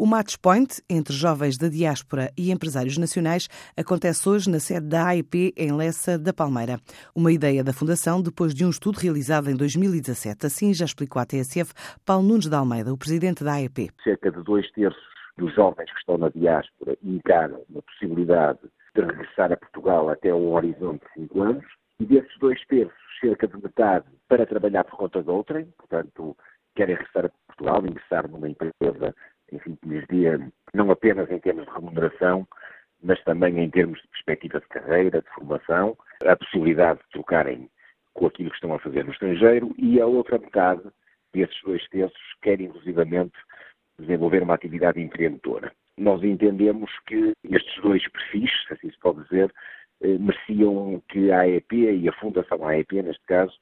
O Match Point, entre jovens da diáspora e empresários nacionais, acontece hoje na sede da AEP em Lessa da Palmeira. Uma ideia da Fundação depois de um estudo realizado em 2017. Assim já explicou à TSF Paulo Nunes de Almeida, o presidente da AEP. Cerca de dois terços dos jovens que estão na diáspora encaram a possibilidade de regressar a Portugal até um horizonte de cinco anos. E desses dois terços, cerca de metade para trabalhar por conta de outrem, portanto, querem regressar a Portugal, ingressar numa empresa, lhes dê, não apenas em termos de remuneração, mas também em termos de perspectiva de carreira, de formação, a possibilidade de trocarem com aquilo que estão a fazer no estrangeiro e a outra metade desses dois terços quer, inclusivamente, desenvolver uma atividade empreendedora. Nós entendemos que estes dois perfis, assim se pode dizer, eh, mereciam que a AEP e a Fundação AEP, neste caso,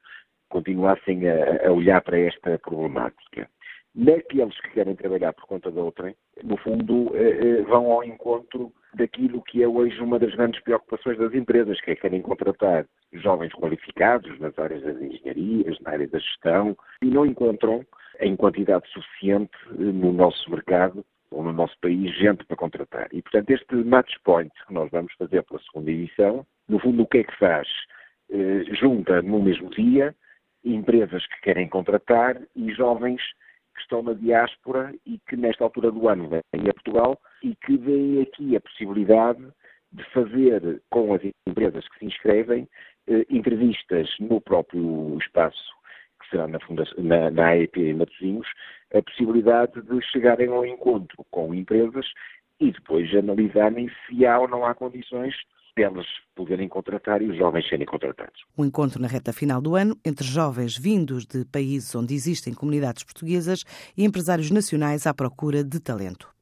continuassem a, a olhar para esta problemática. Naqueles que querem trabalhar por conta de outrem, no fundo, eh, eh, vão ao encontro daquilo que é hoje uma das grandes preocupações das empresas, que é querem contratar jovens qualificados nas áreas das engenharias, na área da gestão, e não encontram em quantidade suficiente no nosso mercado ou no nosso país gente para contratar. E, portanto, este match point que nós vamos fazer pela segunda edição, no fundo, o que é que faz? Eh, junta no mesmo dia empresas que querem contratar e jovens estão na diáspora e que nesta altura do ano vêm a Portugal e que veem aqui a possibilidade de fazer com as empresas que se inscrevem eh, entrevistas no próprio espaço que será na, fundação, na, na AEP em Matosinhos, a possibilidade de chegarem ao encontro com empresas e depois analisarem se há ou não há condições delas poderem contratar e os jovens serem contratados. Um encontro na reta final do ano entre jovens vindos de países onde existem comunidades portuguesas e empresários nacionais à procura de talento.